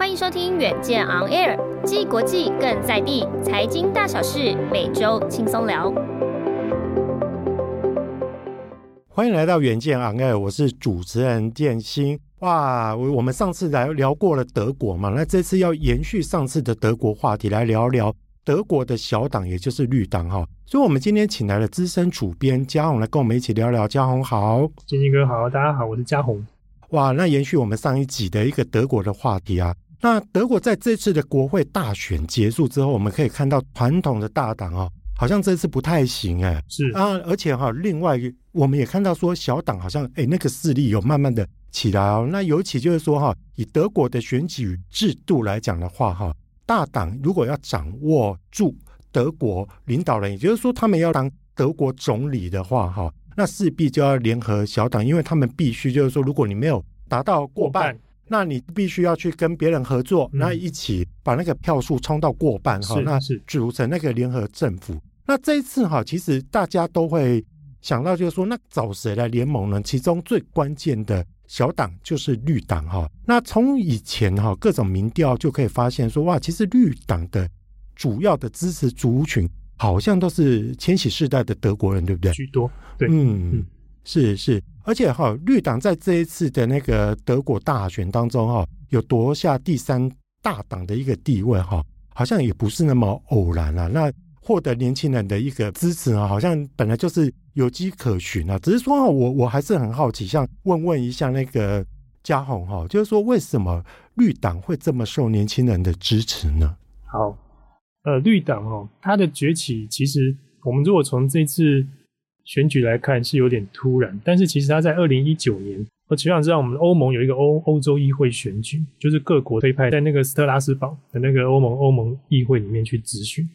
欢迎收听远见 On Air，既国际更在地，财经大小事每周轻松聊。欢迎来到远见 On Air，我是主持人建新。哇，我我们上次来聊过了德国嘛，那这次要延续上次的德国话题，来聊聊德国的小党，也就是绿党哈。所以，我们今天请来了资深主编嘉宏来跟我们一起聊聊。嘉宏好，建新哥好，大家好，我是嘉宏。哇，那延续我们上一集的一个德国的话题啊。那德国在这次的国会大选结束之后，我们可以看到传统的大党哦，好像这次不太行哎，是啊，而且哈，另外我们也看到说小党好像哎那个势力有慢慢的起来哦。那尤其就是说哈，以德国的选举制度来讲的话哈，大党如果要掌握住德国领导人，也就是说他们要当德国总理的话哈，那势必就要联合小党，因为他们必须就是说，如果你没有达到过半。那你必须要去跟别人合作，那、嗯、一起把那个票数冲到过半哈，那是组成那个联合政府。那这一次哈，其实大家都会想到，就是说，那找谁来联盟呢？其中最关键的小党就是绿党哈。那从以前哈各种民调就可以发现说，哇，其实绿党的主要的支持族群好像都是千禧世代的德国人，对不对？居多，对，嗯。嗯是是，而且哈，绿党在这一次的那个德国大选当中哈，有夺下第三大党的一个地位哈，好像也不是那么偶然啊。那获得年轻人的一个支持啊，好像本来就是有迹可循啊。只是说，我我还是很好奇，想问问一下那个嘉宏哈，就是说为什么绿党会这么受年轻人的支持呢？好，呃，绿党哦，它的崛起其实我们如果从这次。选举来看是有点突然，但是其实他在二零一九年，我只想知道我们欧盟有一个欧欧洲议会选举，就是各国推派在那个斯特拉斯堡的那个欧盟欧盟议会里面去质询。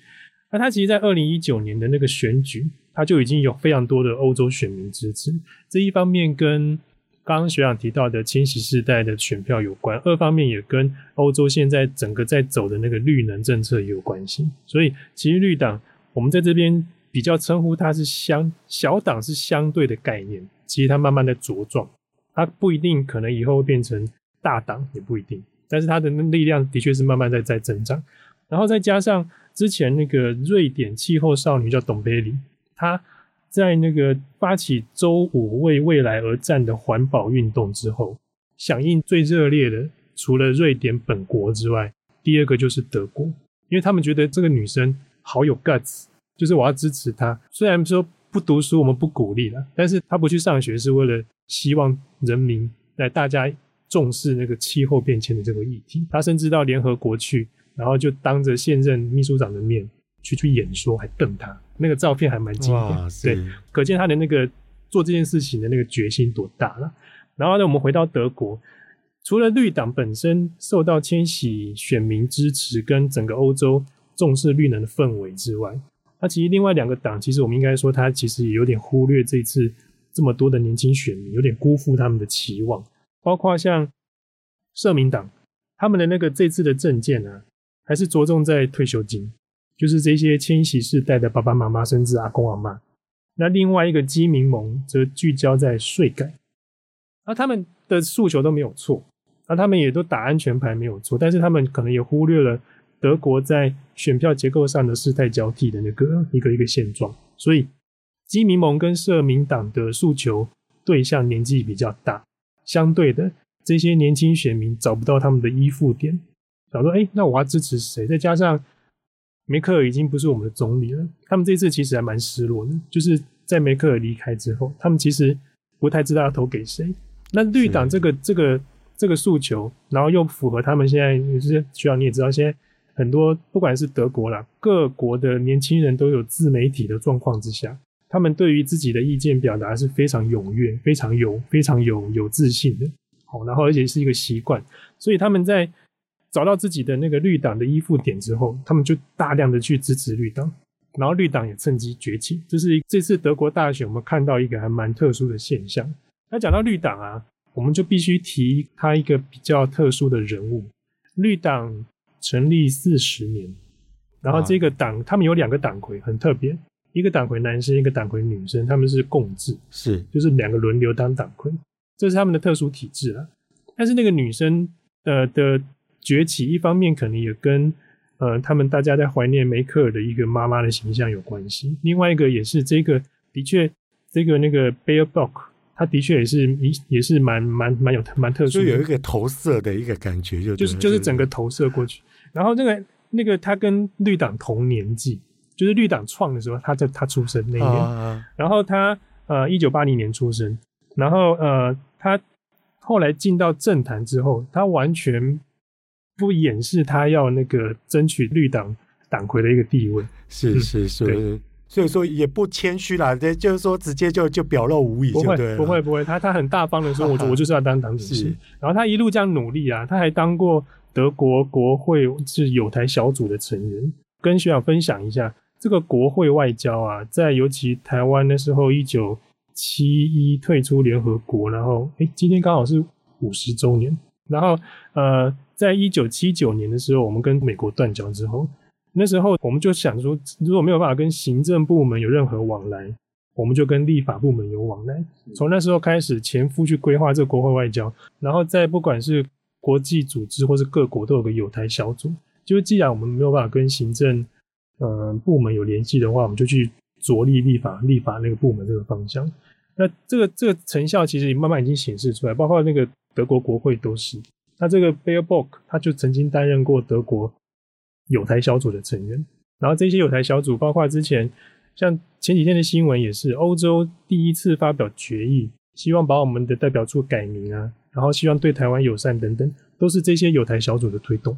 那他其实，在二零一九年的那个选举，他就已经有非常多的欧洲选民支持。这一方面跟刚刚学长提到的千禧世代的选票有关，二方面也跟欧洲现在整个在走的那个绿能政策也有关系。所以，其实绿党我们在这边。比较称呼它是相小党是相对的概念，其实它慢慢的茁壮，它不一定可能以后会变成大党，也不一定，但是它的力量的确是慢慢在在增长。然后再加上之前那个瑞典气候少女叫董贝里，她在那个发起周五为未来而战的环保运动之后，响应最热烈的除了瑞典本国之外，第二个就是德国，因为他们觉得这个女生好有 guts。就是我要支持他，虽然说不读书，我们不鼓励了，但是他不去上学是为了希望人民来大家重视那个气候变迁的这个议题。他甚至到联合国去，然后就当着现任秘书长的面去去演说，还瞪他，那个照片还蛮经典，对，可见他的那个做这件事情的那个决心多大了。然后呢，我们回到德国，除了绿党本身受到千禧选民支持，跟整个欧洲重视绿能的氛围之外，那其实另外两个党，其实我们应该说，他其实也有点忽略这次这么多的年轻选民，有点辜负他们的期望。包括像社民党，他们的那个这次的政见呢，还是着重在退休金，就是这些千禧世代的爸爸妈妈，甚至阿公阿嬷。那另外一个基民盟则聚焦在税改。那他们的诉求都没有错，那他们也都打安全牌没有错，但是他们可能也忽略了。德国在选票结构上的世代交替的那个一个一个现状，所以基民盟跟社民党的诉求对象年纪比较大，相对的这些年轻选民找不到他们的依附点，想说，哎，那我要支持谁？再加上梅克尔已经不是我们的总理了，他们这次其实还蛮失落的，就是在梅克尔离开之后，他们其实不太知道要投给谁。那绿党这个这个这个诉求，然后又符合他们现在就是需要你也知道现在。很多不管是德国啦，各国的年轻人都有自媒体的状况之下，他们对于自己的意见表达是非常踊跃、非常有、非常有有自信的。好，然后而且是一个习惯，所以他们在找到自己的那个绿党的依附点之后，他们就大量的去支持绿党，然后绿党也趁机崛起。这是这次德国大选我们看到一个还蛮特殊的现象。那讲到绿党啊，我们就必须提他一个比较特殊的人物。绿党成立四十年，然后这个党他们有两个党魁，很特别。一个党魁男生，一个党魁女生，他们是共治，是。就是两个轮流当党魁，这是他们的特殊体制了。但是那个女生呃的崛起，一方面可能也跟呃他们大家在怀念梅克尔的一个妈妈的形象有关系，另外一个也是这个的确这个那个 Baerbock，他的确也是一也是蛮蛮蛮有蛮特殊的，就有一个投射的一个感觉就，就是就是整个投射过去。然后那个那个他跟绿党同年纪。就是绿党创的时候，他在他出生那一年，啊、然后他呃一九八零年出生，然后呃他后来进到政坛之后，他完全不掩饰他要那个争取绿党党魁的一个地位，是是是，对。所以说也不谦虚啦，这就是说直接就就表露无遗，不会不会不会，他他很大方的说，我我就是要当党主席，然后他一路这样努力啊，他还当过德国国会是友台小组的成员，跟学长分享一下。这个国会外交啊，在尤其台湾那时候，一九七一退出联合国，然后诶今天刚好是五十周年。然后呃，在一九七九年的时候，我们跟美国断交之后，那时候我们就想说，如果没有办法跟行政部门有任何往来，我们就跟立法部门有往来。从那时候开始，前夫去规划这个国会外交，然后在不管是国际组织或是各国都有个友台小组，就是既然我们没有办法跟行政呃，部门有联系的话，我们就去着力立法，立法那个部门这个方向。那这个这个成效其实慢慢已经显示出来，包括那个德国国会都是。那这个 Baerbock 他就曾经担任过德国友台小组的成员。然后这些友台小组，包括之前像前几天的新闻也是，欧洲第一次发表决议，希望把我们的代表处改名啊，然后希望对台湾友善等等，都是这些友台小组的推动。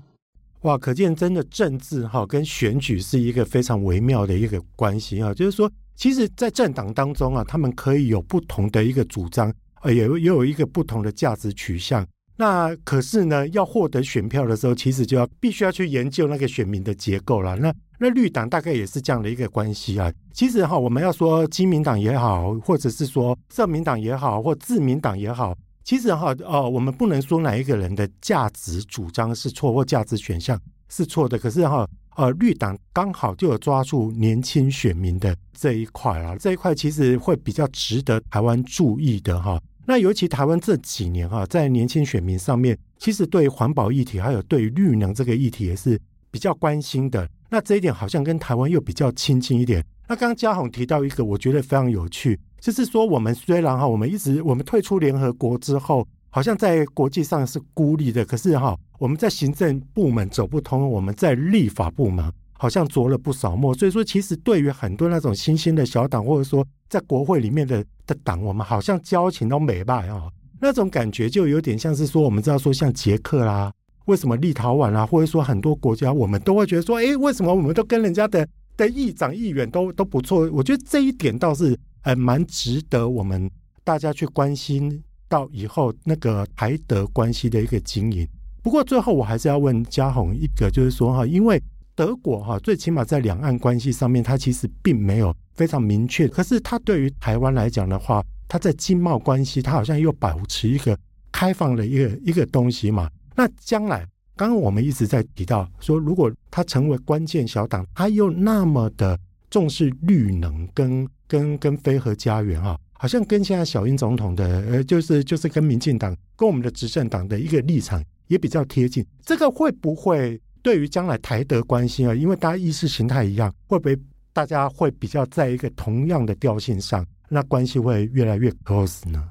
哇，可见真的政治哈跟选举是一个非常微妙的一个关系啊。就是说，其实，在政党当中啊，他们可以有不同的一个主张，呃，也也有一个不同的价值取向。那可是呢，要获得选票的时候，其实就要必须要去研究那个选民的结构了。那那绿党大概也是这样的一个关系啊。其实哈，我们要说基民党也好，或者是说社民党也好，或自民党也好。其实哈，呃，我们不能说哪一个人的价值主张是错或价值选项是错的。可是哈，呃，绿党刚好就有抓住年轻选民的这一块啊，这一块其实会比较值得台湾注意的哈。那尤其台湾这几年哈，在年轻选民上面，其实对环保议题还有对绿能这个议题也是比较关心的。那这一点好像跟台湾又比较亲近一点。那刚刚嘉宏提到一个，我觉得非常有趣，就是说我们虽然哈，我们一直我们退出联合国之后，好像在国际上是孤立的，可是哈，我们在行政部门走不通，我们在立法部门好像着了不少墨。所以说，其实对于很多那种新兴的小党，或者说在国会里面的的党，我们好像交情都没吧啊。那种感觉就有点像是说，我们知道说像捷克啦，为什么立陶宛啦，或者说很多国家，我们都会觉得说，哎，为什么我们都跟人家的。的议长、议员都都不错，我觉得这一点倒是呃蛮值得我们大家去关心到以后那个台德关系的一个经营。不过最后我还是要问嘉宏一个，就是说哈，因为德国哈最起码在两岸关系上面，它其实并没有非常明确，可是它对于台湾来讲的话，它在经贸关系，它好像又保持一个开放的一个一个东西嘛。那将来。刚刚我们一直在提到说，如果它成为关键小党，它又那么的重视绿能跟跟跟飞和家园啊，好像跟现在小英总统的呃，就是就是跟民进党跟我们的执政党的一个立场也比较贴近。这个会不会对于将来台德关系啊？因为大家意识形态一样，会不会大家会比较在一个同样的调性上，那关系会越来越 close 呢？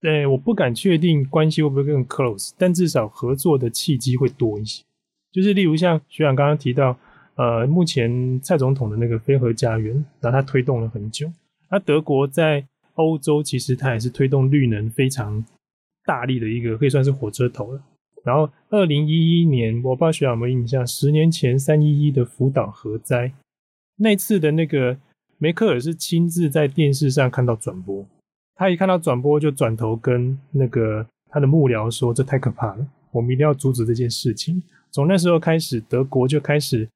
对，我不敢确定关系会不会更 close，但至少合作的契机会多一些。就是例如像学长刚刚提到，呃，目前蔡总统的那个非核家园，然后他推动了很久。那德国在欧洲其实他也是推动绿能非常大力的一个，可以算是火车头了。然后二零一一年，我不知道学长有没有印象，十年前三一一的福岛核灾，那次的那个梅克尔是亲自在电视上看到转播。他一看到转播，就转头跟那个他的幕僚说：“这太可怕了，我们一定要阻止这件事情。”从那时候开始，德国就开始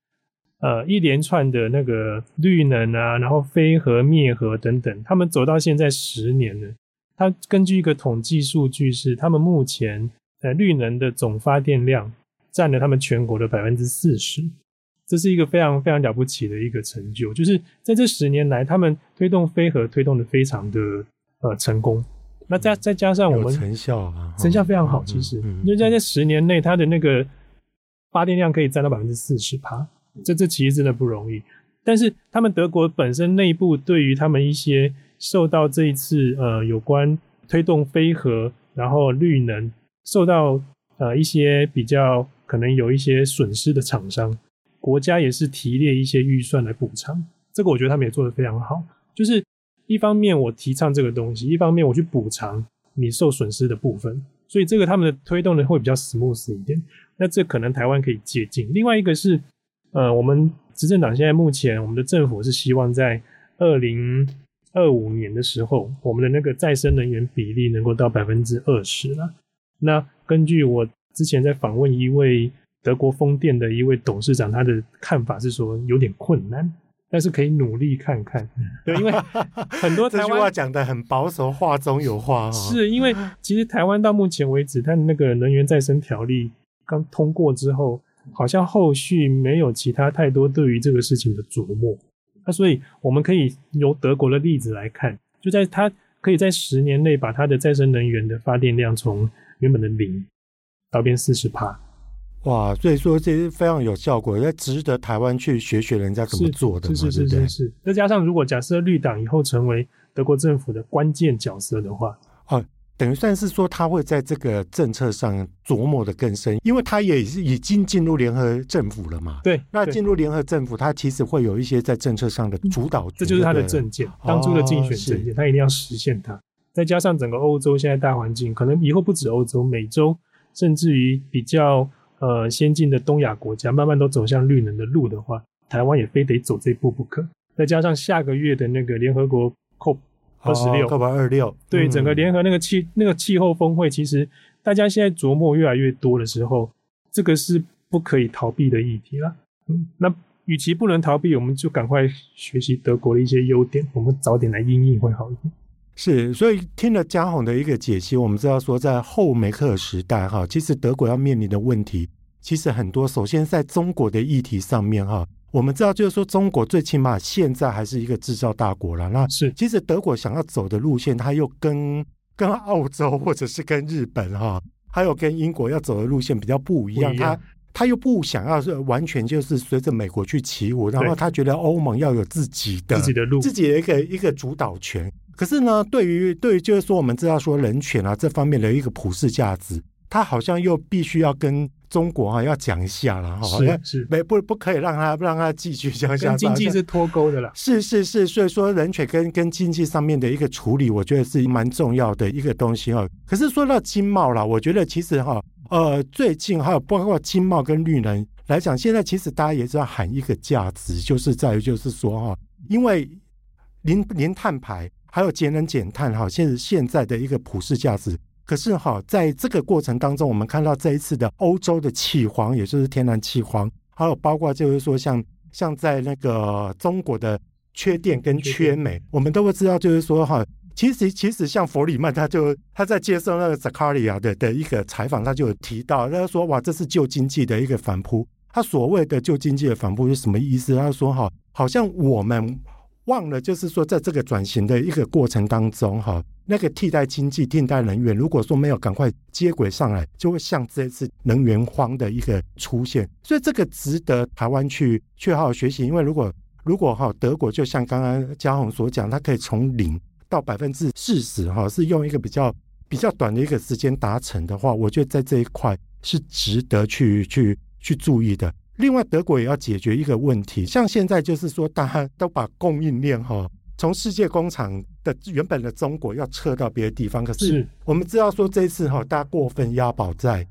呃一连串的那个绿能啊，然后非核灭核等等，他们走到现在十年了。他根据一个统计数据是，他们目前呃绿能的总发电量占了他们全国的百分之四十。这是一个非常非常了不起的一个成就，就是在这十年来，他们推动非核推动的非常的呃成功。那再再加上我们成效啊，成效非常好。其实，因为在这十年内，它的那个发电量可以占到百分之四十趴，这这其实真的不容易。但是他们德国本身内部对于他们一些受到这一次呃有关推动非核然后绿能受到呃一些比较可能有一些损失的厂商。国家也是提列一些预算来补偿，这个我觉得他们也做得非常好。就是一方面我提倡这个东西，一方面我去补偿你受损失的部分，所以这个他们的推动的会比较 smooth 一点。那这可能台湾可以借鉴。另外一个是，呃，我们执政党现在目前我们的政府是希望在二零二五年的时候，我们的那个再生能源比例能够到百分之二十了。那根据我之前在访问一位。德国风电的一位董事长，他的看法是说有点困难，但是可以努力看看。对，因为 很多台湾这句话讲的很保守，话中有话哦。是因为其实台湾到目前为止，它的那个能源再生条例刚通过之后，好像后续没有其他太多对于这个事情的琢磨。那所以我们可以由德国的例子来看，就在它可以在十年内把它的再生能源的发电量从原本的零到变四十帕。哇，所以说这是非常有效果，也值得台湾去学学人家怎么做的嘛，是是是是是。再加上如果假设绿党以后成为德国政府的关键角色的话，哦，等于算是说他会在这个政策上琢磨的更深，因为他也是已经进入联合政府了嘛。对，那进入联合政府，他其实会有一些在政策上的主导权，这就是他的政见，当初的竞选政见，他一定要实现它。再加上整个欧洲现在大环境，可能以后不止欧洲，美洲，甚至于比较。呃，先进的东亚国家慢慢都走向绿能的路的话，台湾也非得走这一步不可。再加上下个月的那个联合国 COP 二十六，COP 二六，对、嗯、整个联合那个气那个气候峰会，其实大家现在琢磨越来越多的时候，这个是不可以逃避的议题了。嗯，那与其不能逃避，我们就赶快学习德国的一些优点，我们早点来应应会好一点。是，所以听了嘉宏的一个解析，我们知道说，在后梅克尔时代，哈，其实德国要面临的问题其实很多。首先，在中国的议题上面，哈，我们知道就是说，中国最起码现在还是一个制造大国了。那是，其实德国想要走的路线，它又跟 跟澳洲或者是跟日本，哈，还有跟英国要走的路线比较不一样。他他又不想要是完全就是随着美国去起舞，然后他觉得欧盟要有自己的自己的路，自己的一个一个主导权。可是呢，对于对于就是说，我们知道说人权啊这方面的一个普世价值，他好像又必须要跟中国啊要讲一下了哈，是是，没不不可以让他 让他继续讲下经济是脱钩的了。是是是，所以说人权跟跟经济上面的一个处理，我觉得是蛮重要的一个东西哈。可是说到经贸啦，我觉得其实哈呃最近还有包括经贸跟绿能来讲，现在其实大家也是要喊一个价值，就是在于就是说哈，因为零零碳排。还有节能减碳哈，现现在的一个普世价值。可是哈，在这个过程当中，我们看到这一次的欧洲的气荒，也就是天然气荒，还有包括就是说像像在那个中国的缺电跟缺煤，我们都会知道，就是说哈，其实其实像弗里曼他就他在接受那个 Zakaria 的的一个采访，他就有提到，他说哇，这是旧经济的一个反扑。他所谓的旧经济的反扑是什么意思？他说哈，好像我们。忘了，就是说，在这个转型的一个过程当中，哈，那个替代经济、替代能源，如果说没有赶快接轨上来，就会像这次能源荒的一个出现。所以，这个值得台湾去去好好学习。因为如果如果哈德国就像刚刚嘉宏所讲，它可以从零到百分之四十，哈，是用一个比较比较短的一个时间达成的话，我觉得在这一块是值得去去去注意的。另外，德国也要解决一个问题，像现在就是说，大家都把供应链哈从世界工厂的原本的中国要撤到别的地方。可是我们知道说，这次哈，大家过分押宝在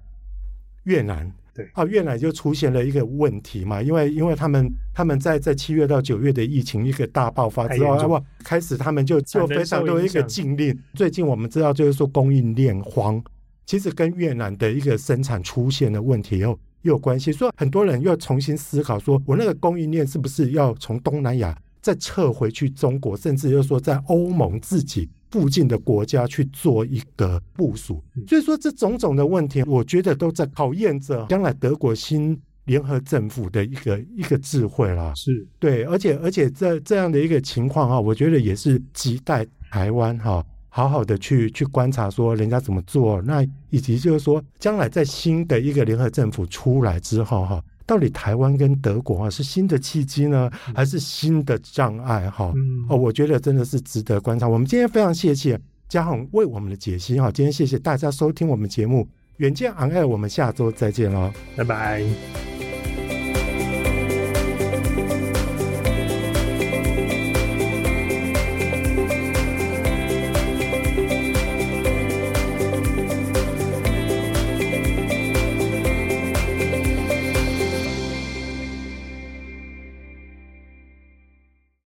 越南，对啊，越南就出现了一个问题嘛，因为因为他们他们在在七月到九月的疫情一个大爆发之后，哇，开始他们就就非常多一个禁令。最近我们知道就是说供应链荒。其实跟越南的一个生产出现了问题又又有关系。所以很多人又重新思考，说我那个供应链是不是要从东南亚再撤回去中国，甚至又说在欧盟自己附近的国家去做一个部署。所以说这种种的问题，我觉得都在考验着将来德国新联合政府的一个一个智慧啦。是对，而且而且这这样的一个情况哈，我觉得也是亟待台湾哈。好好的去去观察，说人家怎么做，那以及就是说，将来在新的一个联合政府出来之后，哈，到底台湾跟德国啊是新的契机呢，还是新的障碍？哈，哦，我觉得真的是值得观察。我们今天非常谢谢嘉宏为我们的解析，哈，今天谢谢大家收听我们节目《远见昂爱》，我们下周再见喽，拜拜。